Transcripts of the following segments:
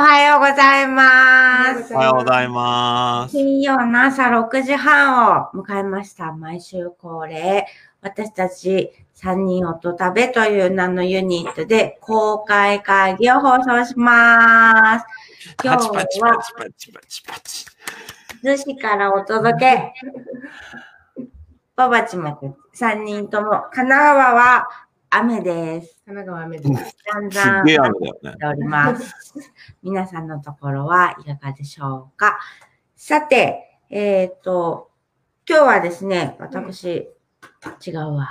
おはようございます。おはようございます。金曜の朝6時半を迎えました。毎週恒例、私たち3人音食べという名のユニットで公開会議を放送します。今日パチパチパはチパチパチパチ。逗子からお届け。ババチも3人とも、神奈川は雨です。神奈川雨です。だんすだん雨だよねし。ております。皆さんのところはいかがでしょうか。さて、えっ、と、今日はですね、私、違うわ。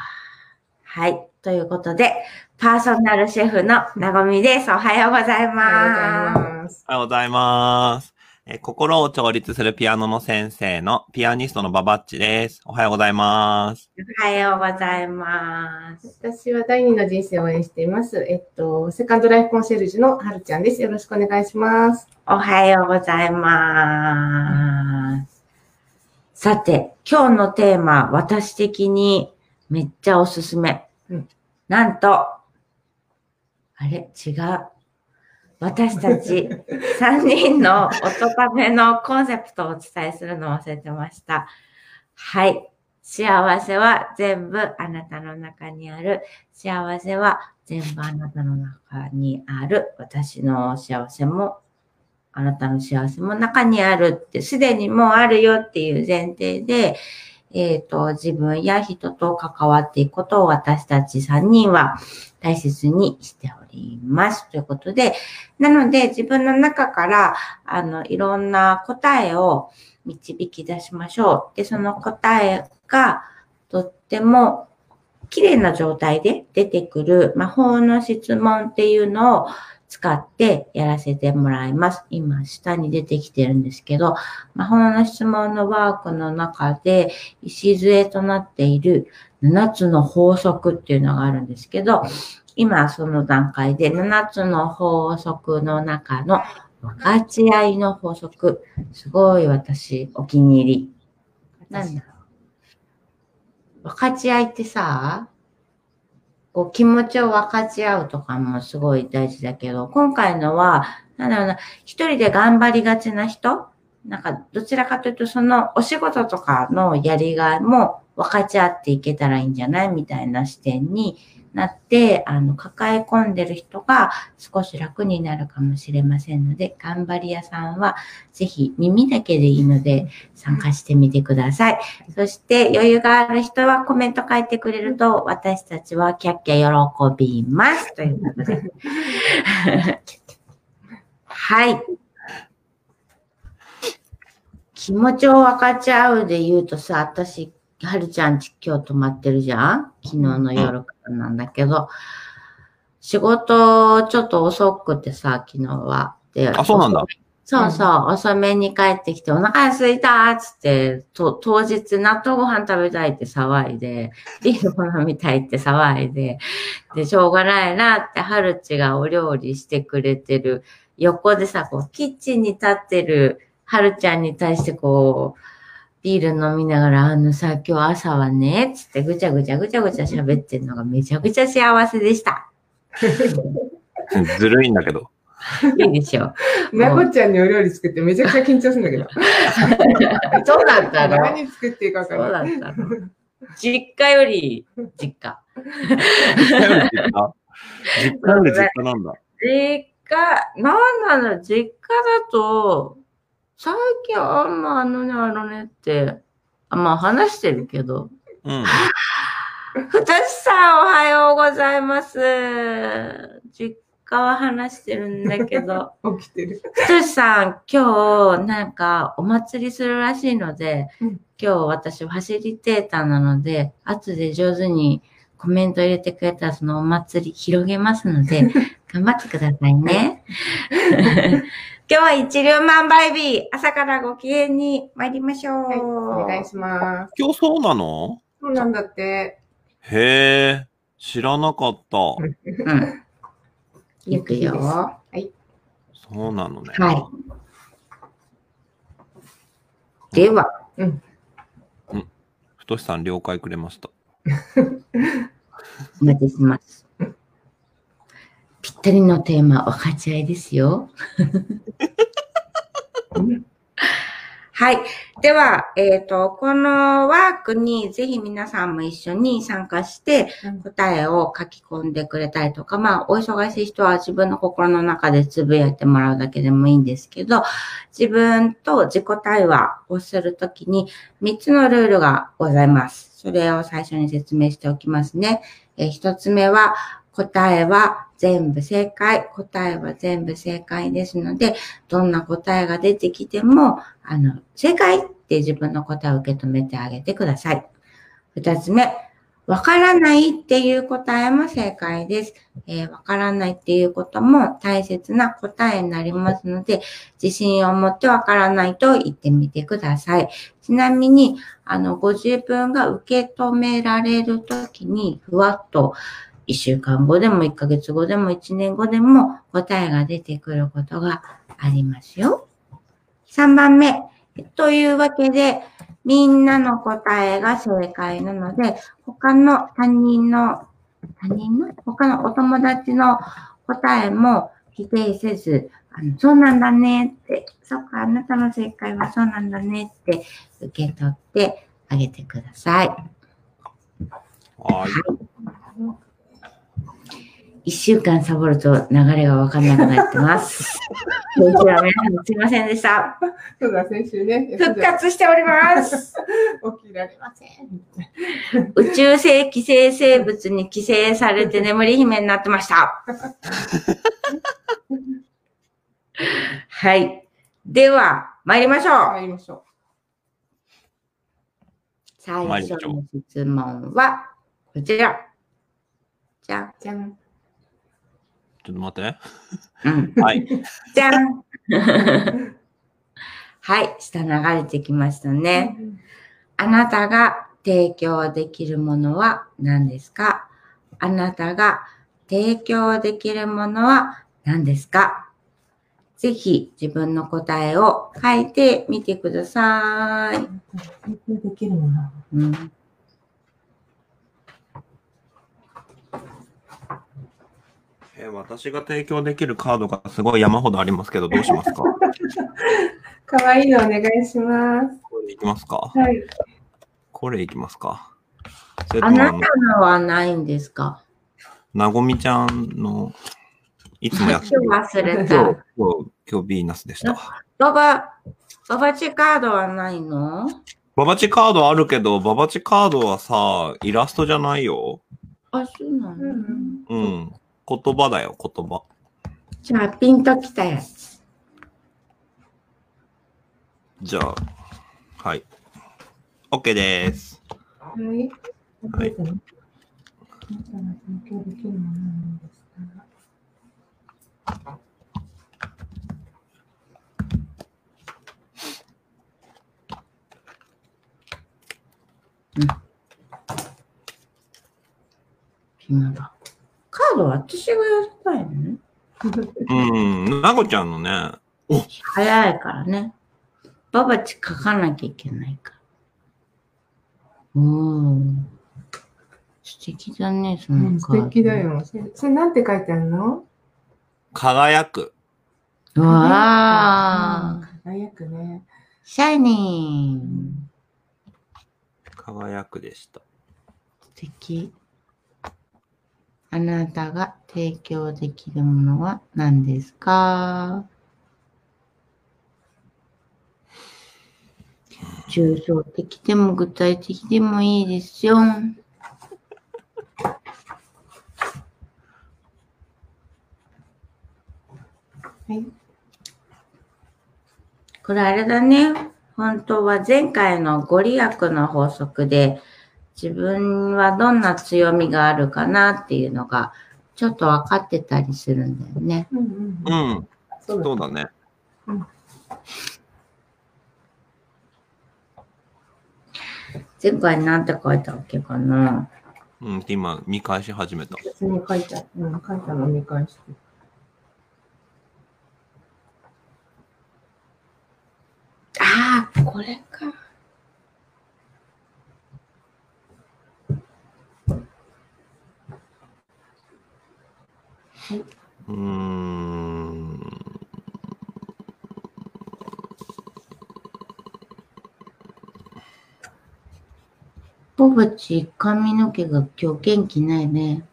はい。ということで、パーソナルシェフのなごみです。おはようございおはようごます。ざいます。おはようございます。えー心を調律するピアノの先生のピアニストのババッチです。おはようございます。おはようございます。私は第二の人生を応援しています。えっと、セカンドライフコンシェルジュのはるちゃんです。よろしくお願いします。おはようございます。さて、今日のテーマ、私的にめっちゃおすすめ。うんなんと、あれ？違う。私たち3人の音ためのコンセプトをお伝えするのを忘れてました。はい。幸せは全部あなたの中にある。幸せは全部あなたの中にある。私の幸せもあなたの幸せも中にあるって、すでにもうあるよっていう前提で、えっ、と、自分や人と関わっていくことを私たち3人は大切にしております。ということで、なので自分の中から、あの、いろんな答えを導き出しましょう。で、その答えがとっても綺麗な状態で出てくる魔法の質問っていうのを使ってやらせてもらいます。今、下に出てきてるんですけど、魔法の質問のワークの中で、礎となっている7つの法則っていうのがあるんですけど、今その段階で7つの法則の中の分かち合いの法則、すごい私お気に入り。なんだろう。分かち合いってさ、こう気持ちを分かち合うとかもすごい大事だけど、今回のは、なんだろうな、一人で頑張りがちな人なんか、どちらかというと、そのお仕事とかのやりがいも分かち合っていけたらいいんじゃない？みたいな視点になって、あの、抱え込んでる人が少し楽になるかもしれませんので、頑張り屋さんはぜひ耳だけでいいので参加してみてください。そして余裕がある人はコメント書いてくれると私たちはキャッキャ喜びます。ということで。はい。気持ちを分かち合うで言うとさ、私、はるちゃんち今日泊まってるじゃん？昨日の夜からなんだけど、仕事ちょっと遅くてさ、昨日は。であ、そうなんだ。そうそう、遅めに帰ってきて、お腹空いたっつって、と当日納豆ご飯食べたいって騒いで、ビールも飲みたいって騒いで、で、しょうがないなって、はるちがお料理してくれてる横でさ、こう、キッチンに立ってるはるちゃんに対してこう、ビール飲みながら、あのさ、今日朝はね、つってぐちゃぐちゃぐちゃぐちゃ喋ってるのがめちゃくちゃ幸せでした。ずるいんだけど。いいでしょ。なこちゃんにお料理作ってめちゃくちゃ緊張するんだけど。そうだったの何作っていいか分そうからない。だったの。実家より実家。実家より実家？実家より実家なんだ。実家、なんなの実家だと、最近あんまあのね、あのねって、あまあ話してるけど。うん。ふたしさんおはようございます。実家は話してるんだけど。起きてる。ふたしさん、今日なんかお祭りするらしいので、うん今日私ファシリテーターなので、後で上手にコメント入れてくれたらそのお祭り広げますので、頑張ってくださいね。今日は一粒万倍日、朝からご機嫌に参りましょう。はい、お願いします。今日そうなの？そうなんだって。へえ、知らなかった。うん。いくよ。ははい。そうなのね。い。では、ふとしさん了解くれました。お待ちします。ピったりのテーマ、分かち合いですよ。はい。では、えっ、と、このワークにぜひ皆さんも一緒に参加してうん答えを書き込んでくれたりとか、まあ、お忙しい人は自分の心の中でつぶやいてもらうだけでもいいんですけど、自分と自己対話をするときに3つのルールがございます。それを最初に説明しておきますね。えー一つ目は、答えは全部正解。答えは全部正解ですので、どんな答えが出てきても、あの、正解って自分の答えを受け止めてあげてください。二つ目、わからないっていう答えも正解です。えーわからないっていうことも大切な答えになりますので、自信を持ってわからないと言ってみてください。ちなみに、あの、ご自分が受け止められるときに、ふわっと、1週間後でも1ヶ月後でも1年後でも答えが出てくることがありますよ。3番目。というわけで、みんなの答えが正解なので、他の他人の、他人の？他のお友達の答えも否定せず、あのそうなんだねって、そっか、あなたの正解はそうなんだねって受け取ってあげてください。はい。一週間サボると流れがわかんなくなってます。今週は皆さんすいませんでした。そうだ、先週ね。復活しております。起きられません。宇宙性寄生生物に寄生されて眠り姫になってました。はい。では、参りましょう。参りましょ最初の質問は、こちら。じゃん。う。じゃん。ちょっと待って。うん。はい。じゃん。はい。下流れてきましたね。あなたが提供できるものは何ですか？あなたが提供できるものは何ですか？ぜひ自分の答えを書いてみてください。提供できるもの。うん、えー私が提供できるカードがすごい山ほどありますけど、どうしますか？かわいいのお願いします。これいきますか？はい。これいきますか？あなた、のはないんですか？なごみちゃんの、いつもやってる。今日忘れた。今日、今日ビーナスでした。ババ、ババチカードはないの？ババチカードあるけど、ババチカードはさ、イラストじゃないよ。あ、そうなの、うんうん。言葉だよ、言葉。じゃあ、ピンときたやつ。じゃあ、はい。OK です。はい。はいあなたが提供できるものは何ですか暇だ。カードは私がやりたいのね。うん、なごちゃんのね、早いからね。ババチ書かなきゃいけないから。おー。素敵だね、そのカード。素敵だ。よ。それ、それなんて書いてあるの？輝く。うわー。輝くね。シャイニング。輝くでした。素敵。あなたが提供できるものは何ですか？抽象的でも具体的でもいいですよ。はい。これあれだね。本当は前回のご利益の法則で自分はどんな強みがあるかなっていうのがちょっと分かってたりするんだよね。うんうん。うん、そうだね。前回なんて書いたっけかな？うん、今、見返し始めた。別に書いた、うん、書いたの見返して。ああ、これか。うーん。ポバチ、髪の毛が今日元気ないね。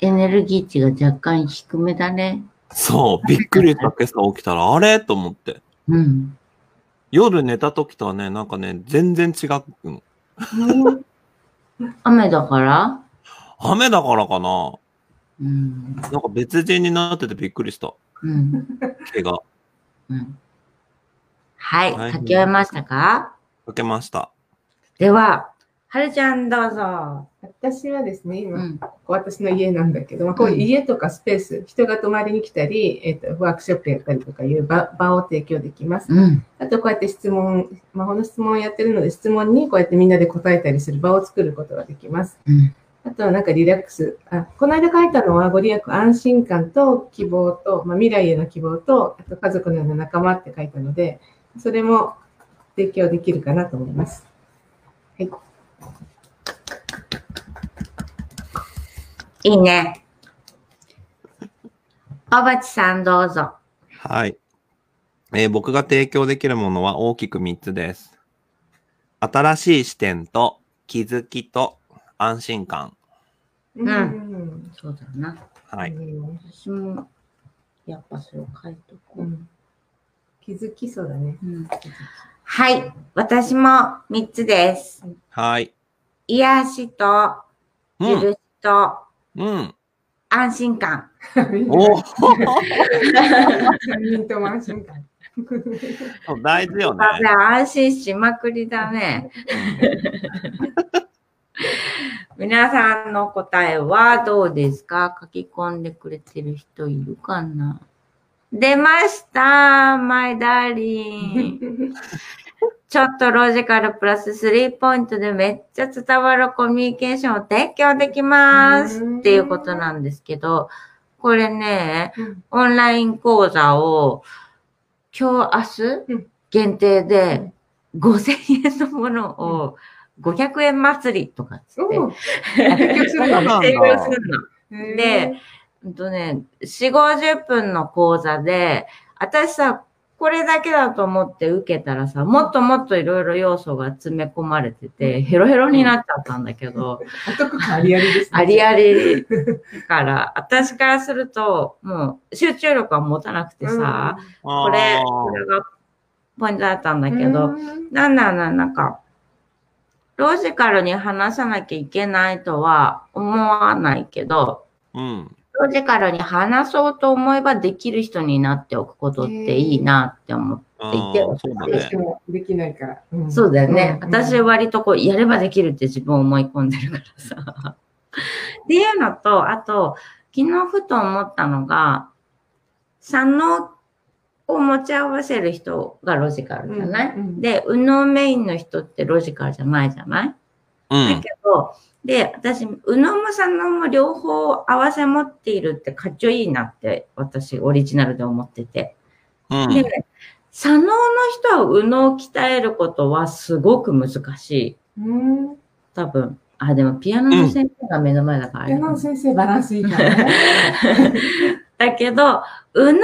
エネルギー値が若干低めだね。そう、びっくりした今朝起きたら、あれ？と思って。うん。夜寝た時とはね、なんかね、全然違うの。雨だから？雨だからかなうん。なんか別人になっててびっくりした。うん。毛が。うん。はい。はい書き終えましたか？かけました。では、はるちゃんどうぞ。私はですね、今、うん。ここ私の家なんだけど、まあ、こういう家とかスペース、人が泊まりに来たり、えっ、と、ワークショップやったりとかいう場場を提供できます。うん。あと、こうやって質問、魔法の質問をやってるので、質問にこうやってみんなで答えたりする場を作ることができます。うん。あとはなんかリラックス。あ、この間書いたのはご利益安心感と希望と、まあ、未来への希望と、あと家族のような仲間って書いたので、それも提供できるかなと思います。はい。いいね。おばちさんどうぞ。はい。えー僕が提供できるものは大きく3つです。新しい視点と気づきと安心感。うんんそうだな。はい。うん私も、やっぱそれを書いとこう。うん気づきそうだね。うんはい。私も3つです。はい。癒しと、うん。許しと、うん。安心感。お三人とも安心感。大事よね安心しまくりだね。皆さんの答えはどうですか？書き込んでくれてる人いるかな？出ましたマイダーリン。ちょっとロジカルプラス3ポイントでめっちゃ伝わるコミュニケーションを提供できます。うん。っていうことなんですけど、これね、うん。オンライン講座を今日、明うん。日限定で5000円のものを500円祭りとかっつって提供するの提供するの。で、うんとね、4、50分の講座で、私さ、これだけだと思って受けたらさ、もっともっといろいろ要素が詰め込まれてて、ヘロヘロになっちゃったんだけど、お得感ありありですね。ありありから、私からすると、もう集中力は持たなくてさ、これ、これがポイントだったんだけど、うん。なんだな、なんか、ロジカルに話さなきゃいけないとは思わないけど、うん。ロジカルに話そうと思えばできる人になっておくことっていいなって思って言ってーそうだねどうして。もできないから。うんそうだよね。うん私割とこう、やればできるって自分を思い込んでるからさ。っていうのと、あと、昨日ふと思ったのが、左脳を持ち合わせる人がロジカルじゃない、うんうんで、右脳メインの人ってロジカルじゃないじゃない、うん。だけど、で、私、右脳も左脳も両方合わせ持っているってかっちょいいなって、私、オリジナルで思ってて。うん。で、左脳の人は右脳を鍛えることはすごく難しい。うん。多分。あ、でもピアノの先生が目の前だからあれかな、山野先生バランスいいからね。だけど、右脳系の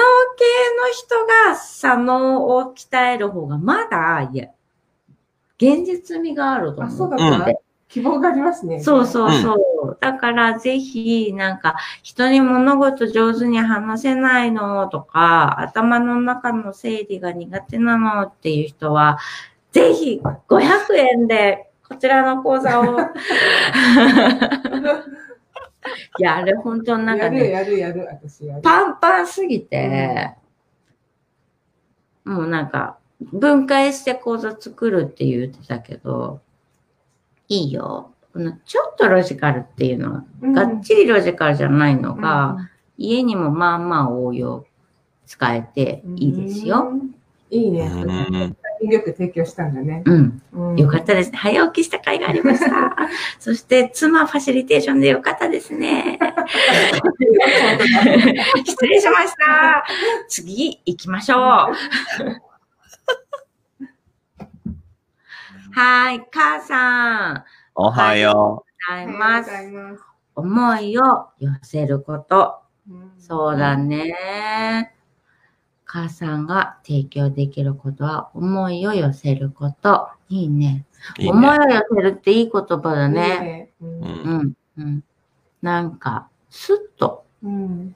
人が左脳を鍛える方がまだ、いや、現実味があると思あ、う。そうだうんった。希望がありますね。そうそうそう。だからぜひ、なんか、人に物事上手に話せないのとか、頭の中の整理が苦手なのっていう人は、ぜひ500円でこちらの講座を。い や、あれ本当なんかやるね、やるやる、私やる。パンパンすぎて、もうなんか、分解して講座作るって言ってたけど、いいよ。このちょっとロジカルっていうのは、うんがっちりロジカルじゃないのうんが、家にもまあまあ応用使えていいですよ。。うんいいね。よく提供したんだね。うん。うんよかったですね。早起きした甲斐がありました。そして、妻ファシリテーションでよかったですね。失礼しました。次行きましょう。はい、母さん。おはよう。ございます。思いを寄せること。うんそうだね。母さんが提供できることは思いを寄せること。いいね。いい思いをね。寄せるっていい言葉だいいね。ね。うんうん。なんか、スッと。うん。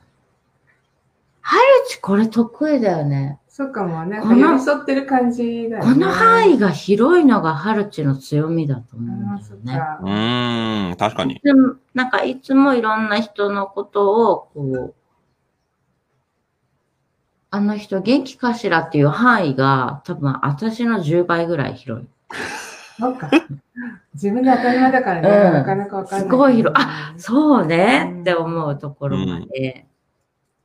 ハルチこれ得意だよね。そうかもね。この寄り添ってる感じだよね。この範囲が広いのがハルチの強みだと思うんああ、そっだよね。かう。ーん、確かに。でもなんかいつもいろんな人のことを、こう、あの人元気かしらっていう範囲が多分私の10倍ぐらい広い。そうか。自分で当たり前だからね、うんなかなかわかんない。すごい広いあそうねうんって思うところまで。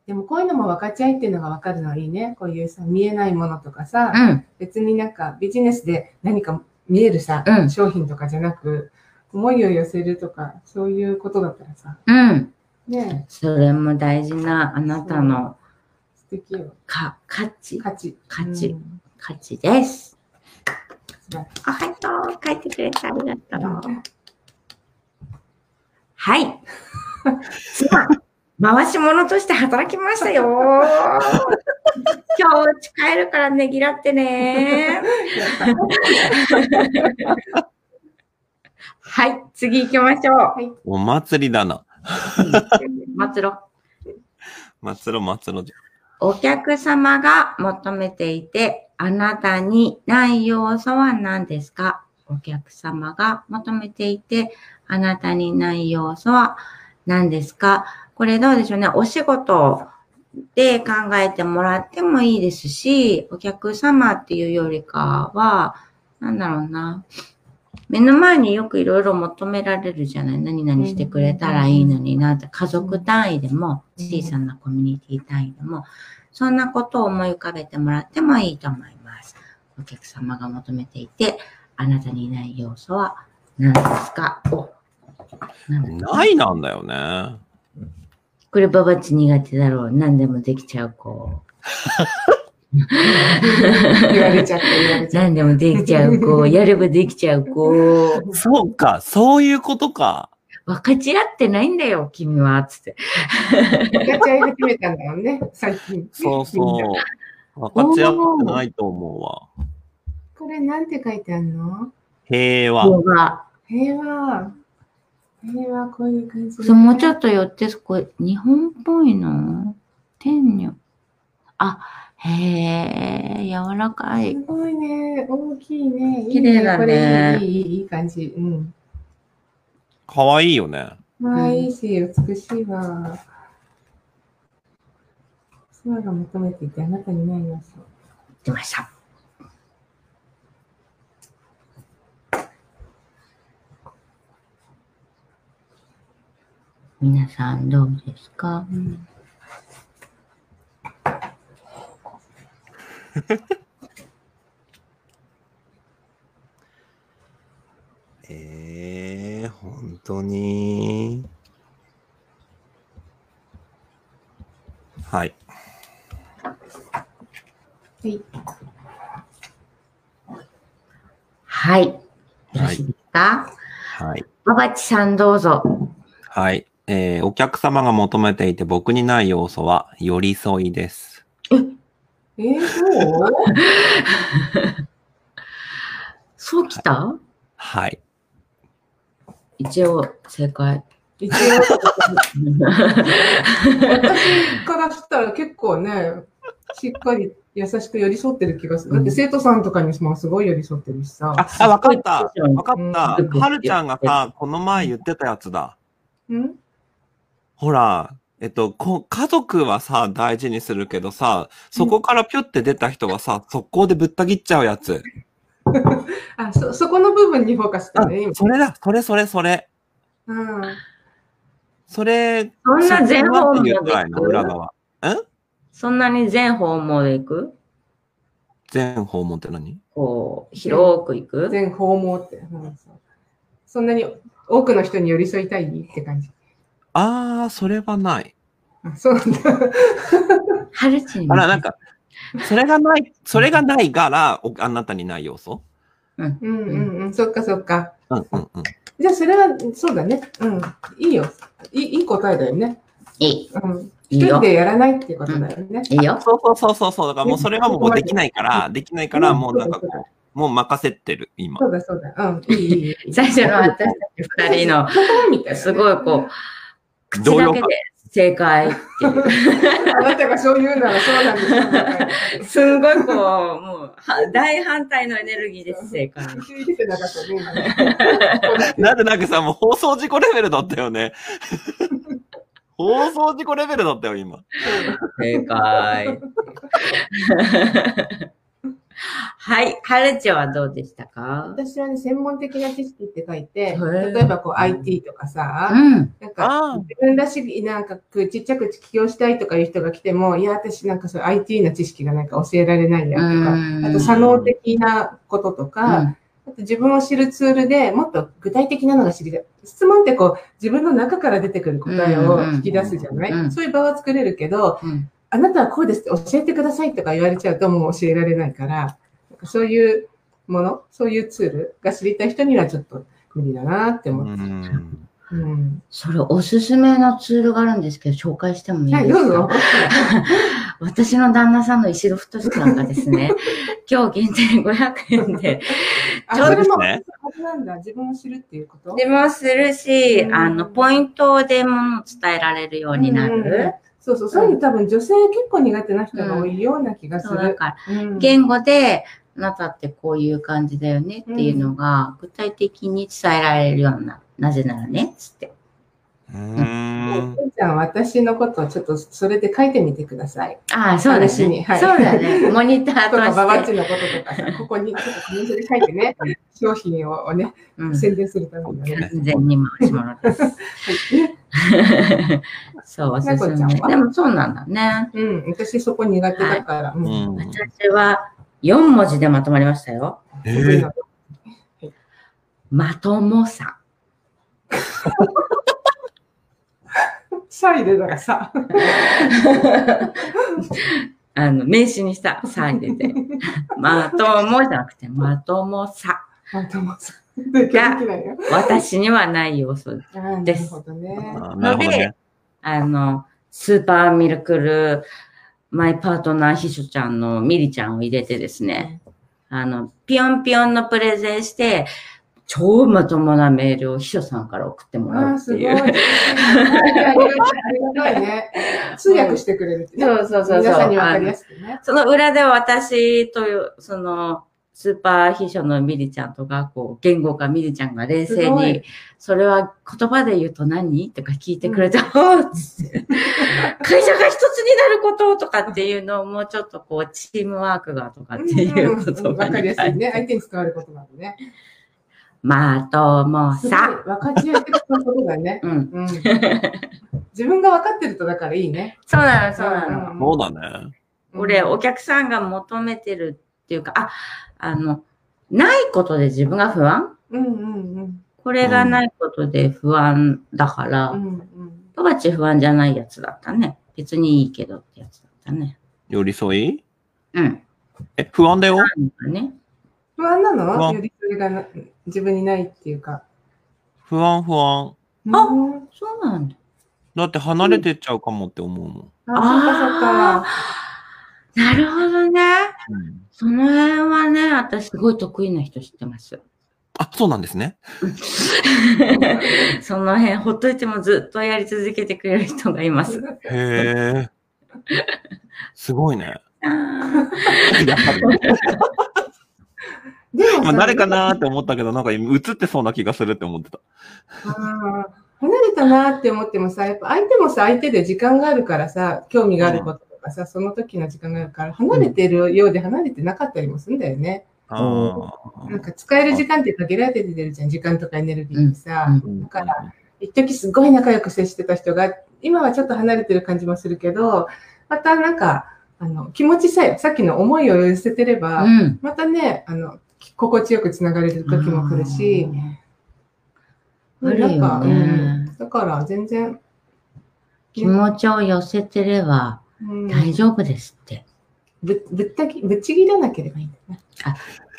でもこういうのも分かち合いっていうのが分かるのはいいね。こういうさ、見えないものとかさ、うん。別になんかビジネスで何か見えるさ、うん商品とかじゃなく、思いを寄せるとか、そういうことだったらさ、うん。ねそれも大事なあなたの素敵よ。か価値、価値。価値うん価値です。素晴らしいあ、はいと、書いてくれてありがとう。はい。妻、回し物として働きましたよ。今日家帰るからねぎらってね。はい、次行きましょう。お祭りだな。松ろ。祭ろう祭ろうじお客様が求めていて、あなたにない要素は何ですか？お客様が求めていて、あなたにない要素は何ですか？これどうでしょうね。お仕事で考えてもらってもいいですし、お客様っていうよりかは、なんだろうな。目の前によくいろいろ求められるじゃない？何々してくれたらいいのになって、家族単位でも、小さなコミュニティ単位でも、そんなことを思い浮かべてもらってもいいと思います。お客様が求めていて、あなたにない要素は何ですか？おないなんだよね。これババッチ苦手だろう。何でもできちゃう子。言われちゃった、言われちゃっ何でもできちゃう子。やればできちゃう子。そうか、そういうことか。分かち合ってないんだよ、君は。つって。た。分かち合い始めたんだよね、最近。そうそう。分かち合ってないと思うわ。これなんて書いてあるの？平和。ヨガ。平和。平和、こういう感じ、そう、もうちょっと寄って、そこ、日本っぽいの？天女。あ、へえ、柔らかいす。ごいね。大きいね。綺麗だねこれいい、いい、いい感じ。うん。かわいいよね。まあいいし、美しいわ。妻が求めていてあなたにない要素。出ました。皆さんどうですか？うん。えー、本当に。はい。はい。はい。よろしいですか、はい。ババチさんどうぞ。はい。えー、お客様が求めていて僕にない要素は寄り添いです。えー、そう？そうきた？はい。一応正解。一応、私からしたら結構ね、しっかり優しく寄り添ってる気がする。だって生徒さんとかにもすごい寄り添ってるしさ。あ、あ、わかった。わかうんった。はるちゃんがさ、この前言ってたやつだ。ん？ほら、えっと、こ家族はさ、大事にするけどさ、そこからピュって出た人はさ、速攻でぶった切っちゃうやつ。あ、そ、そこの部分にフォーカスしたあね、今。それだ、それそれそれ。うん。それ、そんな全方それ面でなん。そんなに全方面で行く？全訪問って何？こう、広く行く？全訪問って、うん。そんなに多くの人に寄り添いたいって感じ。あー、それはない。あ、そうなんだ。はるちにあら、なんか、それがない、それがないから、おあなたにない要素？うん。うんうんうん、そっかそっか。うんうんうん。じゃあそれは、そうだね。うん。いいよ。いいいい答えだよね。いい。うん。いいよ一人でやらないっていうことだよね。いいよ。そうそうそうそうそう。だからもうそれはもうできないから、できないから、もうなんかこう、もう任せてる、今。そうだそうだ。うん。いい。最初の私たち二人の、みたいなねすごいこう、口だけで正解っていう。あなたがそう言うならそうなんですよ。すごいこう、もう、は大反対のエネルギーです、正解。なんでなんかさ、もう放送事故レベルだったよね。放送事故レベルだったよ、今。正解。はい。はるちはどうでしたか？私はね、専門的な知識って書いて、ー。例えばこう IT とかさ、うん。なんあかー。自分らしなんかちっちゃく起業したいとかいう人が来ても、いや、私なんかそういう IT の知識がなんか教えられないやとか、うん。あと左脳的なこととか、あと自分を知るツールでもっと具体的なのが知りたい。質問ってこう自分の中から出てくる答えを引き出すじゃない、うん。うん。そういう場は作れるけど、うんあなたはこうですって教えてくださいとか言われちゃうともう教えられないから、そういうもの、そういうツールが知りたい人にはちょっと無理だなってう思って。ん。うん。それおすすめのツールがあるんですけど、紹介してもいいはい、ですか。私の旦那さんの石戸太さんがですね、今日限定500円で、あ、ちょうですねはずなんだ。自分を知るっていうこと？でもするし、うんあの、ポイントでものを伝えられるようになうんうんうんる。そうそう、そういうの多分女性結構苦手な人が多いような気がすそうだる。から、うん言語で、あなたってこういう感じだよねっていうのが、具体的に伝えられるような、なぜならね、つって。うーん。ちゃん、私のことをちょっとそれで書いてみてください。ああ、そうですね。はいそうだね。モニターとか、ババッ。チのこととかさ、ここにちょっとコメントで書いてね、商品をね、うん宣伝するためにね。完全に回し物です。そう、おすすめ。でもそうなんだね。うん、私そこ苦手だから。私は4文字でまとまりましたよ。えーまともさ。シャイでだからさ。あの、名詞にした、さ入れて。まともじゃなくて、まともさ。まともさ。できないよ。私にはない要素。ですほどね。あなるほどね。あの、スーパーミルクル、マイパートナー秘書ちゃんのミリちゃんを入れてですね、あの、ピヨンピヨンのプレゼンして、超まともなメールを秘書さんから送ってもらああ、うってすごい。いあう。りがたいね。通訳してくれるってね。そうそうそうそう皆さんにわかりやすくね。その裏では私という、その、スーパー秘書のミリちゃんとか、こう、言語化ミリちゃんが冷静に、それは言葉で言うと何？とか聞いてくれて、ああっつって、会社が一つになることとかっていうのをもうちょっとこう、チームワークがとかっていううんことわかりやすいね。相手に伝わることなんでね。まともさ。分かち合ってることだね。うん。うん。自分が分かってるとだからいいね。そうなの、そうなの。そうだね。これ、お客さんが求めてるっていうか、あ、あの、ないことで自分が不安？うんうんうん。これがないことで不安だから、うんうんパパチ不安じゃないやつだったね。別にいいけどってやつだったね。寄り添い？うん。え、不安だよ。ね。不安な不の安よりそれがな自分にないっていうか。不安不安。あうんそうなんだ。だって離れてっちゃうかもって思うもん。あ、そっかそっか。なるほどね。うんその辺はね、私すごい得意な人知ってます。あ、そうなんですね。その辺、ほっといてもずっとやり続けてくれる人がいます。へえ。すごいね。あやっぱりでもさ今誰かなーって思ったけど、なんか映ってそうな気がするって思ってた。あー離れたなって思ってもさ、やっぱ相手もさ、相手で時間があるからさ、興味があることとかさ、その時の時間があるから、離れてるようで離れてなかったりもするんだよね。あなんか使える時間って限られてるじゃん、時間とかエネルギーってさ。うんーだから、一時すごい仲良く接してた人が、今はちょっと離れてる感じもするけど、またなんか、あの、気持ちさえ、さっきの思いを寄せてれば、うん。またね、あの、心地よくつながれる時も来るし、あるよねなんか、うん、だから全然、気持ちを寄せてればうん大丈夫ですって。ぶぶったきぶっちぎらなければいいんだよね。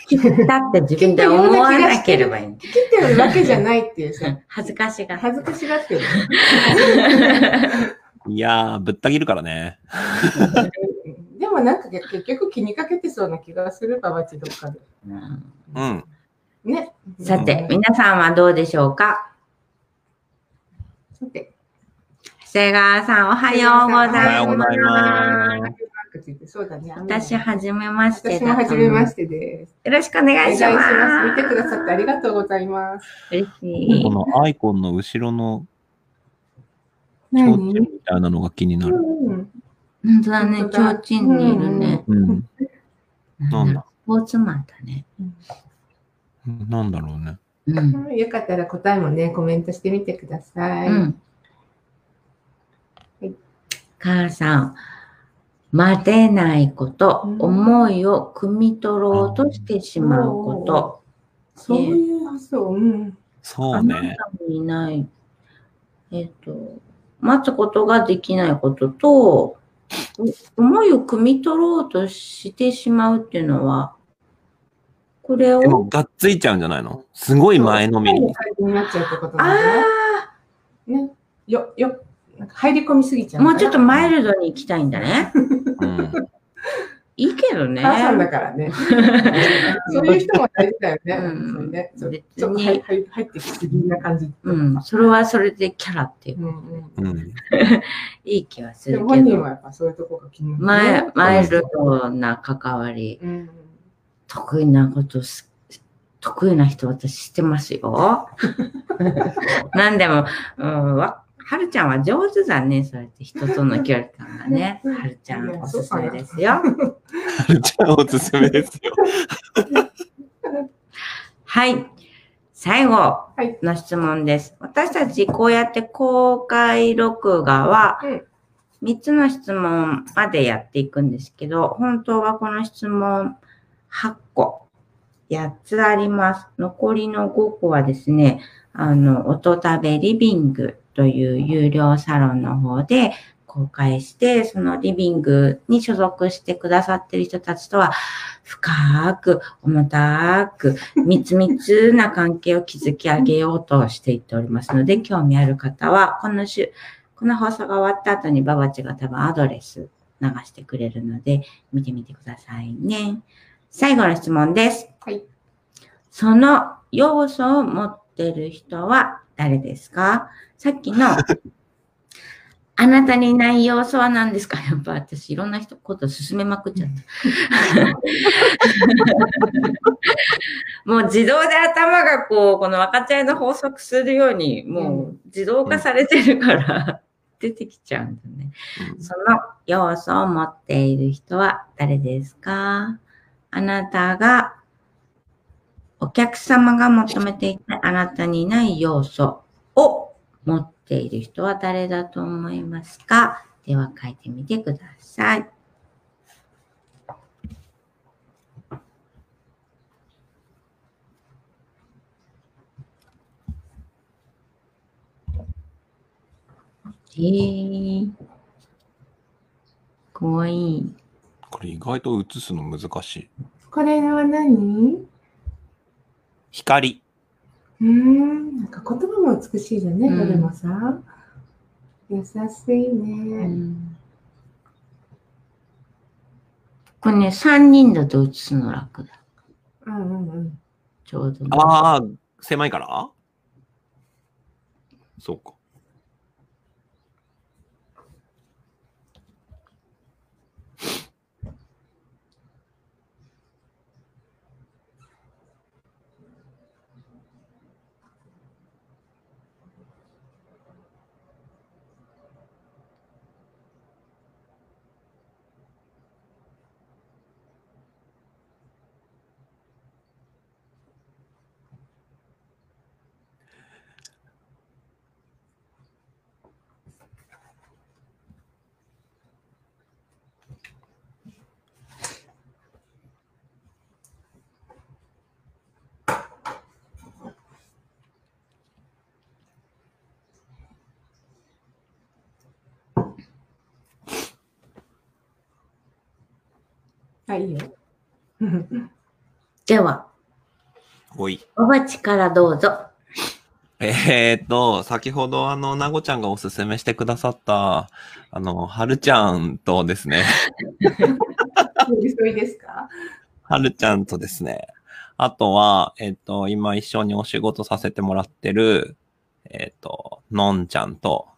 切ったって自分で思わなければいい。切ってるわけじゃないっていうさ、恥ずかしが。恥ずかしがってる。いやー、ぶった切るからね。でもなんか結局気にかけてそうな気がする、ババチどっかで。うんうん。ね。さて、皆さんはどうでしょうか？さて、長谷川さん、おはようございおはようございま。ますそうだね。私、はじめまして私もはじめましてです。よろしくお願いします。ます。見てくださってありがとうございます。嬉しいこ。のアイコンの後ろの提灯みたいなのが気になる。うん本当だね、本当だ提灯にいるね。うん。なんだスポーツマンだね。なんだろうね。うん。うんよかったら答えもね、コメントしてみてください。うんはい。母さん、待てないこと、うん思いを汲み取ろうとしてしまうこと。そういう発想、うん。そうあなね。たもいない。えっ、と、待つことができないことと、お思いを汲み取ろうとしてしまうっていうのは、これを、でも、がっついちゃうんじゃないの？すごい前のめりに。なっちゃうってことああね。よ、よ、なんか入り込みすぎちゃうー、もうちょっとマイルルドに行きたいんだね。うん。いいけどね。母さんだからね。そういう人も大事だよね。うんね別に入ってきすぎな感じ。うん、それはそれでキャラっていううか、ん。いい気はすでるけども本人は、やっぱそういうとこが気になる、マイマイルドな関わり、うん。得意なことす、得意な人私知ってますよ。なんでも、うん、わはるちゃんは上手だね、そうやって人との距離感がね。はるちゃんおすすめですよ。はるちゃんおすすめですよ。はい。最後の質問です。私たちこうやって公開録画はうん3つの質問までやっていくんですけど、本当はこの質問8個、8つあります。残りの5個はですね、あの、音食べリビングという有料サロンの方で公開して、そのリビングに所属してくださってる人たちとは深く、重たく、密密な関係を築き上げようとしていっておりますので、興味ある方は、この週、この放送が終わった後にババチが多分アドレス流してくれるので、見てみてくださいね。最後の質問です。はい。その要素を持ってる人は誰ですか？さっきの、あなたにいない要素は何ですか？やっぱ私いろんな人こと進めまくっちゃった。もう自動で頭がこう、この分かち合いの法則するように、もう自動化されてるから、出てきちゃうんだね。その要素を持っている人は誰ですか？あなたが、お客様が求めていたあなたにない要素を持っている人は誰だと思いますか？では書いてみてください。えー、かわいい。これ意外と映すの難しい。これは何？う光。ーん。なんか言葉も美しいじゃんね、うんどれもさ。優しいうね。んこれね、3人だと映すの楽だ。うんうんうん。ちょうどね、ああ、狭いから？そうか。あ、いいよ。で では、ほい。おばちからどうぞ。えーっと、先ほどあの、なごちゃんがおすすめしてくださった、あの、はるちゃんとですね、急いですか？はるちゃんとですね、あとは、えっと、今一緒にお仕事させてもらってる、えっと、のんちゃんと、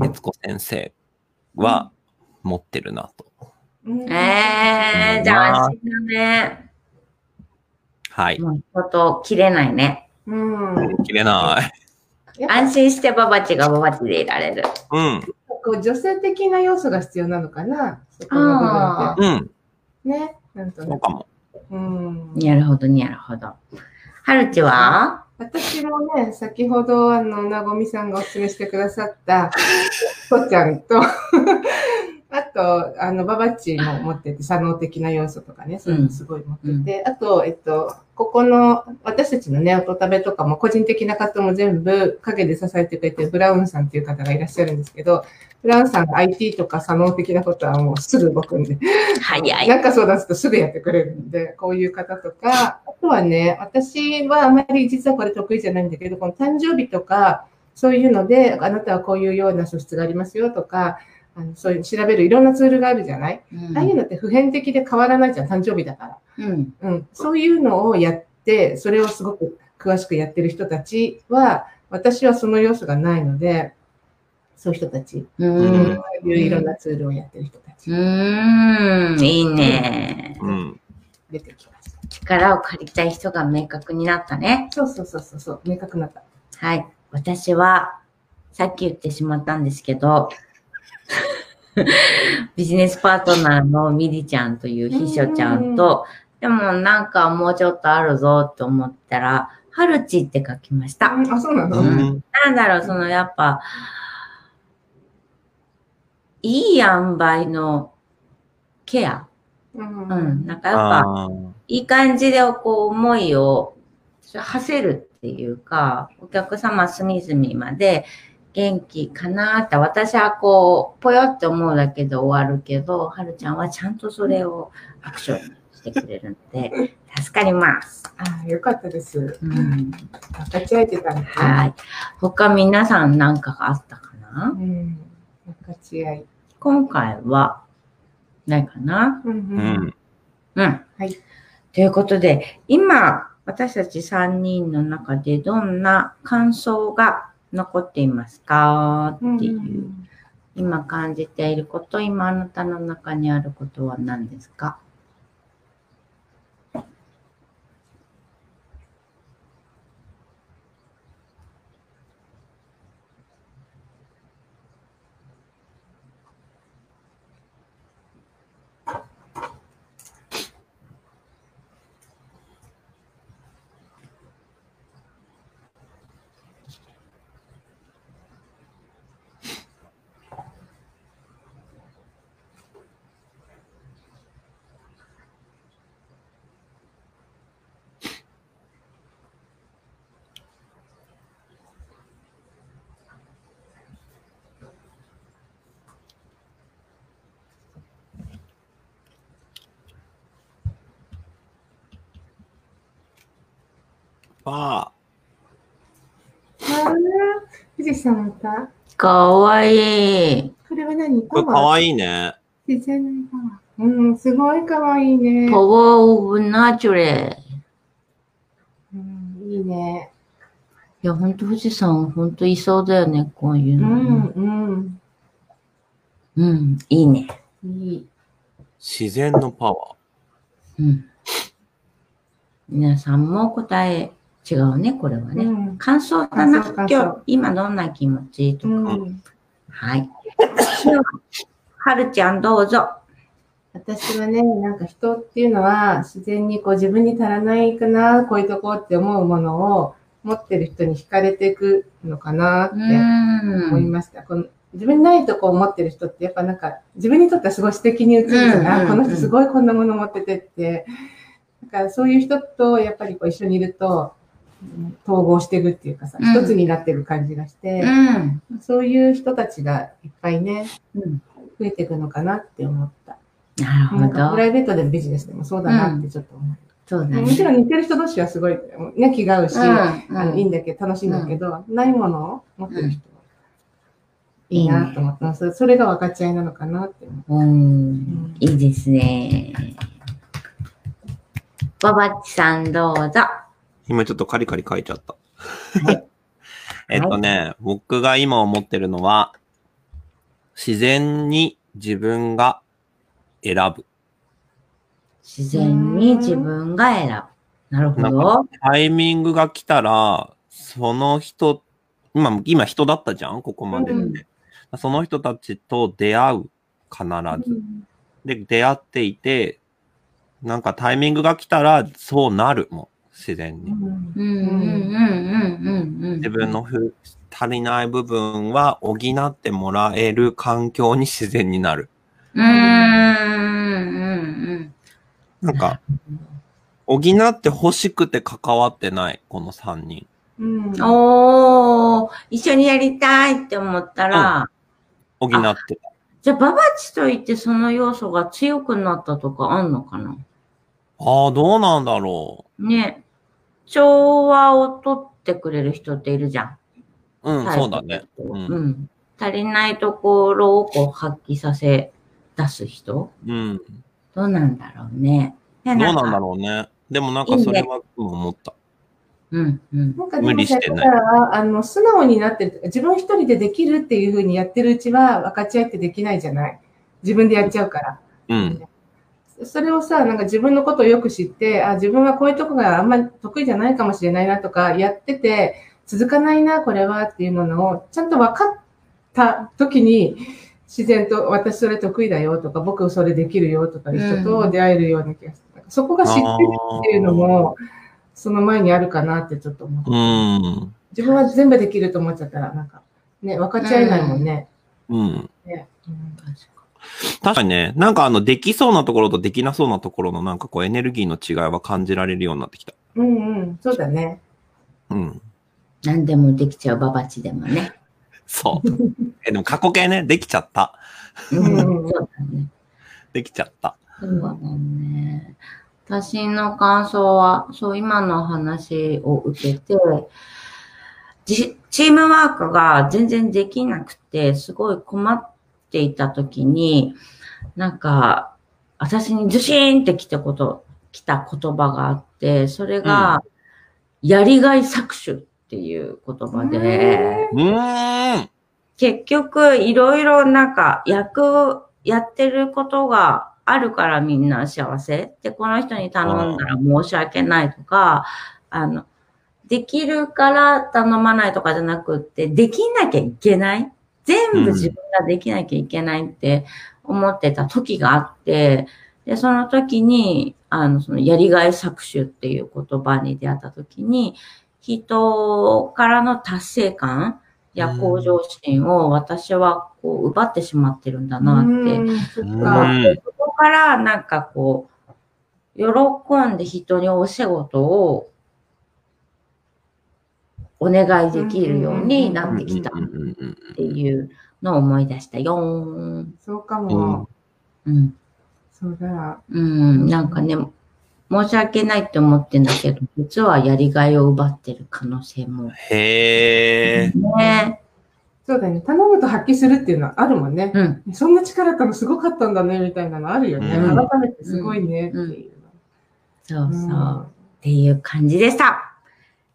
悦子先生は持ってるなと。うんえー、じゃあ安心だね。はい。もう、切れないね。うん。切れない。安心してババチがババチでいられる。うん。こう女性的な要素が必要なのかなそこの部分っうん。て。ね。なんとなうかも。うん。なるほど、なるほど。はるちは？私もね、先ほど、あの、なごみさんがお勧めしてくださった、とちゃんと、あと、あの、ババッチも持ってて、左脳的な要素とかね、そういうのすごい持ってて、あと、えっと、ここの、私たちのね、音食べとかも、個人的な方も全部、陰で支えてくれてるブラウンさんっていう方がいらっしゃるんですけど、ブラウンさんが IT とか左脳的なことはもうすぐ動くんで、早い。なんか相談するとすぐやってくれるんで、こういう方とか、あとはね、私はあまり実はこれ得意じゃないんだけど、この誕生日とか、そういうので、あなたはこういうような素質がありますよとか、あのそういう調べるいろんなツールがあるじゃない、うんああいうのって普遍的で変わらないじゃん、誕生日だから。うん。うん。そういうのをやって、それをすごく詳しくやってる人たちは、私はその要素がないので、そういう人たち、ううんいういろんなツールをやってる人たち、うーん。いいね。うん。出てきました。力を借りたい人が明確になったね。そうそうそうそうそう、明確になった。はい。私は、さっき言ってしまったんですけど、ビジネスパートナーのミリちゃんという秘書ちゃんと、でもなんかもうちょっとあるぞって思ったら、ハルチって書きました。あ、そうなの、ううんん。なんだろう、そのやっぱ、いい塩梅のケア。うんうん。なんかやっぱ、いい感じでこう思いを馳せるっていうか、お客様隅々まで元気かなって、私はこう、ぽよって思うだけで終わるけど、はるちゃんはちゃんとそれをアクションしてくれるんで、助かります。あ、よかったです。うん、分かち合えてたんですね。はい。他皆さん何かがあったかな？うん。分かち合い。今回は、ないかな？うんううんん。うん。はい。ということで、今、私たち3人の中でどんな感想が残っていますか？うんっていう、今感じていること、今あなたの中にあることは何ですか？パあー富士山また？かわいい。これは何？ー。これかわいいね。自然のパワー。うん、すごいかわいいね。パワーオブナチュレ。うん、いいね。いや、ほんと富士山、ほんといそうだよね、こういううの。ん、うん。うん、いいね。いい。自然のパワー。うん。皆さんも答え違うね、これはね。うん。感想だ感な今日、今どんな気持ちとか。うん、はい。で ははるちゃんどうぞ。私はね、なんか人っていうのは自然にこう自分に足らないかな、こういうとこって思うものを持ってる人に惹かれていくのかなって思いん。ました。この自分にないとこを持ってる人ってやっぱなんか自分にとってはすごい素敵に映るじゃうんうんこの人すごいこんなもの持っててって。だからそういう人とやっぱりこう一緒にいるとうん統合していくっていうかさ、うん一つになってる感じがして、うん。そういう人たちがいっぱいね、うん増えていくのかなって思った。なるほどプラ。イベートでもビジネスでもそうだなってちょっと思う。そうだね。もちろん似てる人同士はすごい、ね、気が合うし、うんあのいいんだけど、楽しいんだけど、ないものを持ってる人はいいなと思ったのそれそれが分かち合いなのかなって思う。うん。いいですね。ババッチさんどうぞ。今ちょっとカリカリ書いちゃった。はいえっとね、僕が今思ってるのは、自然に自分が選ぶ。自然に自分が選ぶ。なるほど。タイミングが来たら、その人、今、今人だったじゃん？ここまでって。その人たちと出会う。必ず。で、出会っていて、なんかタイミングが来たら、そうなる。もう、自然に。うん。うん。うん。うん。うん。うん。自分のふ足りない部分は補ってもらえる環境に自然になる。うん。うん。うん。なんか、補って欲しくて関わってない、この3人。うん。うん。おー、一緒にやりたいって思ったら、補って。た。じゃあ、ババチといってその要素が強くなったとかあんのかな？ああ、どうなんだろね。調和を取ってくれる人っているじゃん。う。うん、そうだね。ううんん。足りないところをこう発揮させ、出す人うん。どうなんだろうね。どうどうなんだろうね。でもなんかそれは思った。う。うん、うん。なんかでも無理してないだから、あの、素直になってる。自分一人でできるっていうふうにやってるうちは分かち合ってできないじゃない。自分でやっちゃうから。うん。それをさ、なんか自分のことをよく知って、あ、自分はこういうとこがあんまり得意じゃないかもしれないなとか、やってて、続かないな、これはっていうのを、ちゃんと分かった時に、自然と私それ得意だよとか、僕それできるよとかいう人と出会えるような気がする。そこが知ってるっていうのも、その前にあるかなってちょっと思う。うん。自分は全部できると思っちゃったら、なんか、ね、分かち合えないもんね。うん。ねうん確かにね、なんかあの、できそうなところとできなそうなところのなんかこうエネルギーの違いは感じられるようになってきた。うんうん、そうだね。うん。何でもできちゃうババチでもね。そう。え、でも過去形ね、できちゃった。うんうんそうだね。できちゃった。そうだね。私の感想は、そう、今の話を受けて、じチームワークが全然できなくて、すごい困っていたときに、なんか、私にズシーンって来たこと、来た言葉があって、それが、やりがい搾取っていう言葉で、うーん。結局、いろいろなんか、役、やってることがあるからみんな幸せ。で、この人に頼んだら申し訳ないとか、あの、できるから頼まないとかじゃなくって、できなきゃいけない。全部自分ができなきゃいけないって思ってた時があって、で、その時に、あの、そのやりがい搾取っていう言葉に出会った時に、人からの達成感や向上心を私はこう奪ってしまってるんだなってっうかんそこからなんかこう、喜んで人にお仕事をお願いできるようになってきたっうんうんうんうんていうのを思い出したよーん。そうかうんも。うん。そうだ。うん。なんかね、申し訳ないって思ってんだけど、実はやりがいを奪ってる可能性も。へえ。ね。そうだね。頼むと発揮するっていうのはあるもんね。うん。そんな力あったのすごかったんだね、みたいなのあるよね。うん改めてすごいね、っていうそうそう。の。っていう感じでした。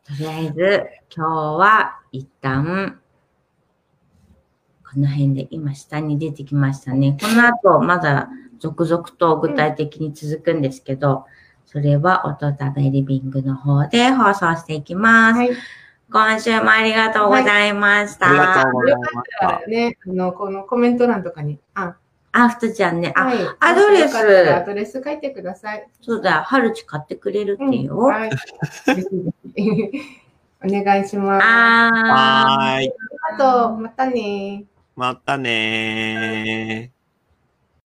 とりあえず、今日は一旦、この辺で今下に出てきましたね。この後、まだ続々と具体的に続くんですけど、それは音食べリビングの方で放送していきます。はい。今週もありがとうございました。ありがとうございましだかた。らね、あの、このコメント欄とかに、あ、あ、ふとちゃんね。あ、はい。アドレスアドレス書いてください。そうだ、はるち買ってくれるってうんよ。はい。お願いします。あー。はーい。あと、またねまたねー。